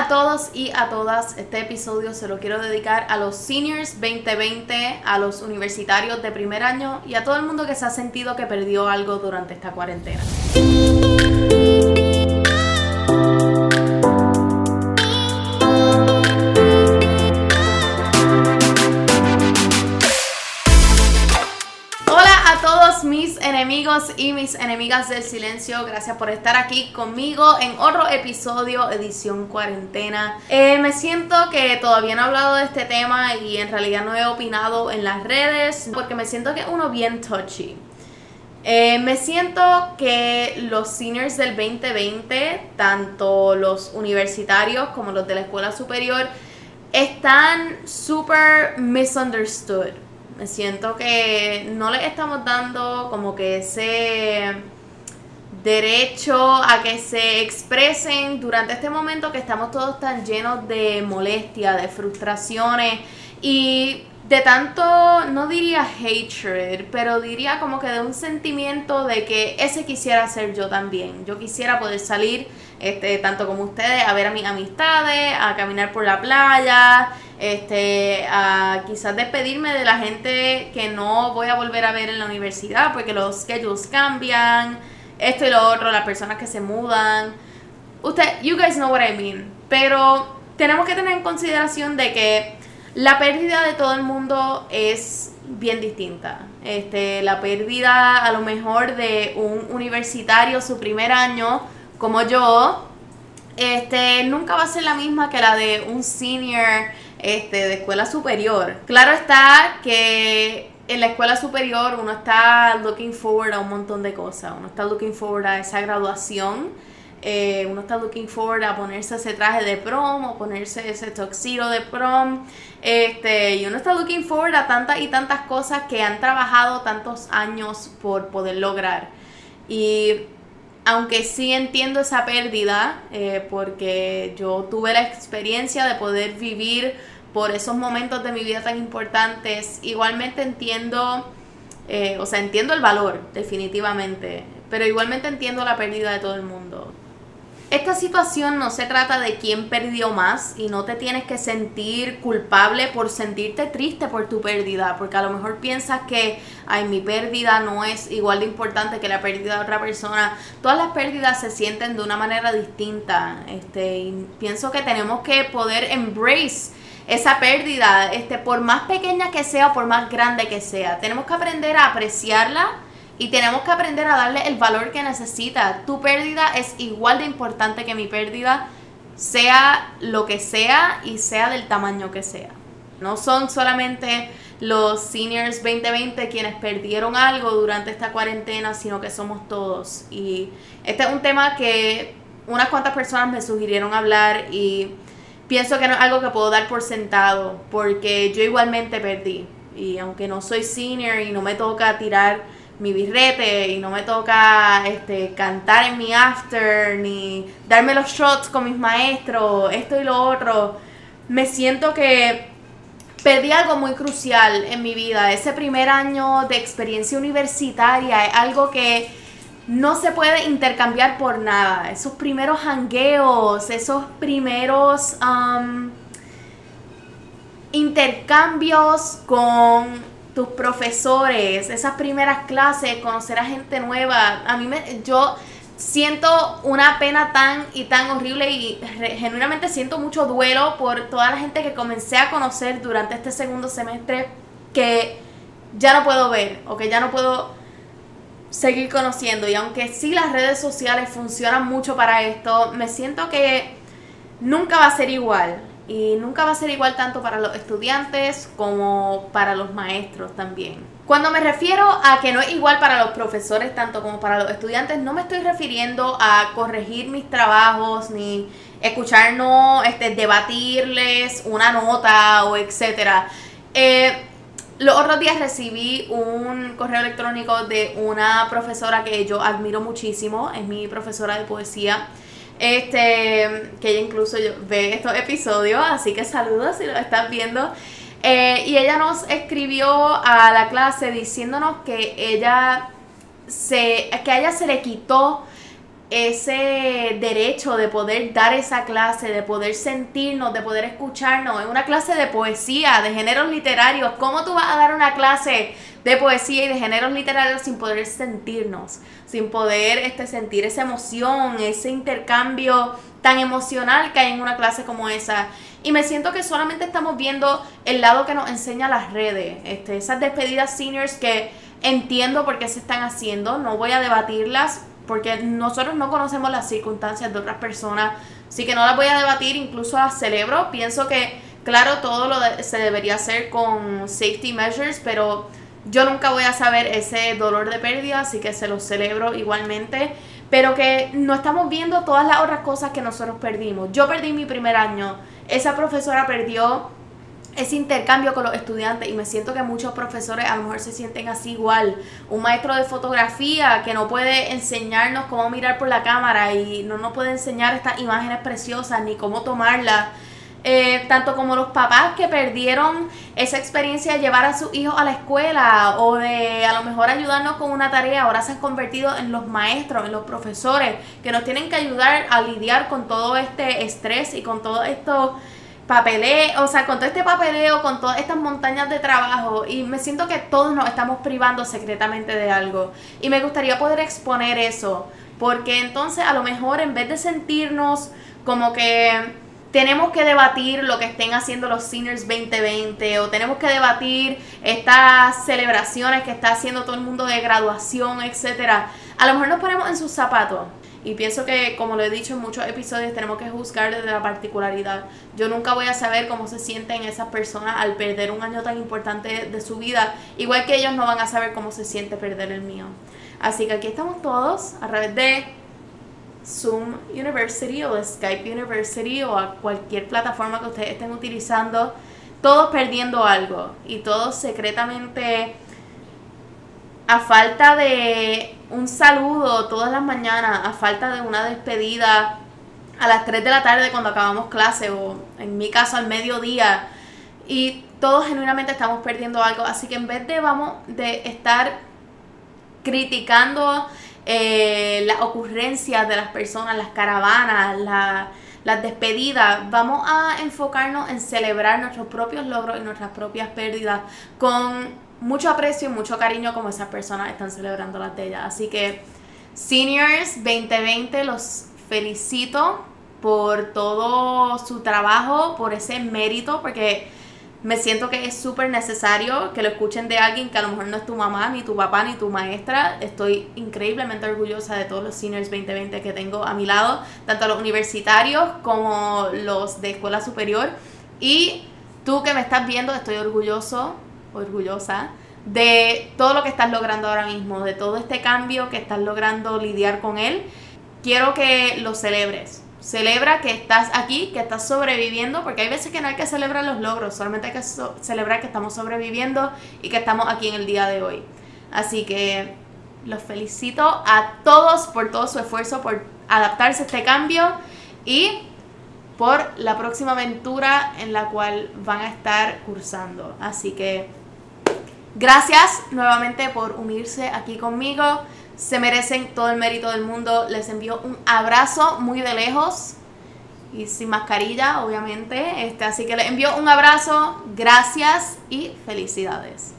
a todos y a todas. Este episodio se lo quiero dedicar a los seniors 2020, a los universitarios de primer año y a todo el mundo que se ha sentido que perdió algo durante esta cuarentena. Y mis enemigas del silencio, gracias por estar aquí conmigo en otro episodio, edición cuarentena. Eh, me siento que todavía no he hablado de este tema y en realidad no he opinado en las redes porque me siento que uno bien touchy. Eh, me siento que los seniors del 2020, tanto los universitarios como los de la escuela superior, están super misunderstood. Siento que no les estamos dando como que ese derecho a que se expresen durante este momento que estamos todos tan llenos de molestia, de frustraciones y de tanto, no diría hatred, pero diría como que de un sentimiento de que ese quisiera ser yo también. Yo quisiera poder salir, este, tanto como ustedes, a ver a mis amistades, a caminar por la playa, este, a quizás despedirme de la gente que no voy a volver a ver en la universidad porque los schedules cambian, esto y lo otro, las personas que se mudan. Usted, you guys know what I mean. Pero tenemos que tener en consideración de que la pérdida de todo el mundo es bien distinta. Este, la pérdida a lo mejor de un universitario su primer año, como yo, este, nunca va a ser la misma que la de un senior este, de escuela superior. Claro está que en la escuela superior uno está looking forward a un montón de cosas. Uno está looking forward a esa graduación. Eh, uno está looking forward a ponerse ese traje de prom o ponerse ese toxido de prom. Este, y uno está looking forward a tantas y tantas cosas que han trabajado tantos años por poder lograr. Y aunque sí entiendo esa pérdida, eh, porque yo tuve la experiencia de poder vivir por esos momentos de mi vida tan importantes, igualmente entiendo, eh, o sea, entiendo el valor, definitivamente, pero igualmente entiendo la pérdida de todo el mundo. Esta situación no se trata de quién perdió más y no te tienes que sentir culpable por sentirte triste por tu pérdida, porque a lo mejor piensas que, ay, mi pérdida no es igual de importante que la pérdida de otra persona. Todas las pérdidas se sienten de una manera distinta, este, pienso que tenemos que poder embrace esa pérdida, este, por más pequeña que sea o por más grande que sea. Tenemos que aprender a apreciarla y tenemos que aprender a darle el valor que necesita. Tu pérdida es igual de importante que mi pérdida, sea lo que sea y sea del tamaño que sea. No son solamente los seniors 2020 quienes perdieron algo durante esta cuarentena, sino que somos todos. Y este es un tema que unas cuantas personas me sugirieron hablar y pienso que no es algo que puedo dar por sentado, porque yo igualmente perdí. Y aunque no soy senior y no me toca tirar mi birrete y no me toca este, cantar en mi after ni darme los shots con mis maestros, esto y lo otro. Me siento que pedí algo muy crucial en mi vida. Ese primer año de experiencia universitaria es algo que no se puede intercambiar por nada. Esos primeros hangueos, esos primeros um, intercambios con tus profesores, esas primeras clases, conocer a gente nueva. A mí me, yo siento una pena tan y tan horrible y genuinamente siento mucho duelo por toda la gente que comencé a conocer durante este segundo semestre que ya no puedo ver o que ya no puedo seguir conociendo. Y aunque sí las redes sociales funcionan mucho para esto, me siento que nunca va a ser igual y nunca va a ser igual tanto para los estudiantes como para los maestros también. Cuando me refiero a que no es igual para los profesores tanto como para los estudiantes, no me estoy refiriendo a corregir mis trabajos ni escucharnos, este, debatirles una nota o etcétera. Eh, los otros días recibí un correo electrónico de una profesora que yo admiro muchísimo, es mi profesora de poesía. Este, que ella incluso ve estos episodios, así que saludos si lo estás viendo. Eh, y ella nos escribió a la clase diciéndonos que ella se, que a ella se le quitó ese derecho de poder dar esa clase, de poder sentirnos, de poder escucharnos. Es una clase de poesía, de géneros literarios. ¿Cómo tú vas a dar una clase de poesía y de géneros literarios sin poder sentirnos, sin poder este, sentir esa emoción, ese intercambio tan emocional que hay en una clase como esa? Y me siento que solamente estamos viendo el lado que nos enseña las redes, este, esas despedidas seniors que entiendo por qué se están haciendo, no voy a debatirlas, porque nosotros no conocemos las circunstancias de otras personas, así que no las voy a debatir, incluso las celebro. Pienso que, claro, todo lo se debería hacer con safety measures, pero yo nunca voy a saber ese dolor de pérdida, así que se lo celebro igualmente. Pero que no estamos viendo todas las otras cosas que nosotros perdimos. Yo perdí mi primer año, esa profesora perdió ese intercambio con los estudiantes y me siento que muchos profesores a lo mejor se sienten así igual. Un maestro de fotografía que no puede enseñarnos cómo mirar por la cámara y no nos puede enseñar estas imágenes preciosas ni cómo tomarlas. Eh, tanto como los papás que perdieron esa experiencia de llevar a sus hijos a la escuela o de a lo mejor ayudarnos con una tarea, ahora se han convertido en los maestros, en los profesores que nos tienen que ayudar a lidiar con todo este estrés y con todo esto papeleo, o sea, con todo este papeleo, con todas estas montañas de trabajo y me siento que todos nos estamos privando secretamente de algo y me gustaría poder exponer eso, porque entonces a lo mejor en vez de sentirnos como que tenemos que debatir lo que estén haciendo los Seniors 2020 o tenemos que debatir estas celebraciones que está haciendo todo el mundo de graduación, etcétera. A lo mejor nos ponemos en sus zapatos y pienso que, como lo he dicho en muchos episodios, tenemos que juzgar desde la particularidad. Yo nunca voy a saber cómo se sienten esas personas al perder un año tan importante de su vida, igual que ellos no van a saber cómo se siente perder el mío. Así que aquí estamos todos a través de Zoom University o Skype University o a cualquier plataforma que ustedes estén utilizando, todos perdiendo algo y todos secretamente a falta de un saludo todas las mañanas, a falta de una despedida a las 3 de la tarde cuando acabamos clase o en mi caso al mediodía. Y todos genuinamente estamos perdiendo algo, así que en vez de vamos de estar criticando eh, las ocurrencias de las personas, las caravanas, las despedidas, vamos a enfocarnos en celebrar nuestros propios logros y nuestras propias pérdidas con mucho aprecio y mucho cariño como esas personas están celebrando las de ellas. Así que, Seniors 2020, los felicito por todo su trabajo, por ese mérito, porque me siento que es súper necesario que lo escuchen de alguien que a lo mejor no es tu mamá, ni tu papá, ni tu maestra. Estoy increíblemente orgullosa de todos los seniors 2020 que tengo a mi lado, tanto los universitarios como los de escuela superior. Y tú que me estás viendo, estoy orgulloso orgullosa de todo lo que estás logrando ahora mismo, de todo este cambio que estás logrando lidiar con él. Quiero que lo celebres. Celebra que estás aquí, que estás sobreviviendo, porque hay veces que no hay que celebrar los logros, solamente hay que celebrar que estamos sobreviviendo y que estamos aquí en el día de hoy. Así que los felicito a todos por todo su esfuerzo, por adaptarse a este cambio y por la próxima aventura en la cual van a estar cursando. Así que Gracias nuevamente por unirse aquí conmigo. Se merecen todo el mérito del mundo. Les envío un abrazo muy de lejos y sin mascarilla, obviamente. Este, así que les envío un abrazo. Gracias y felicidades.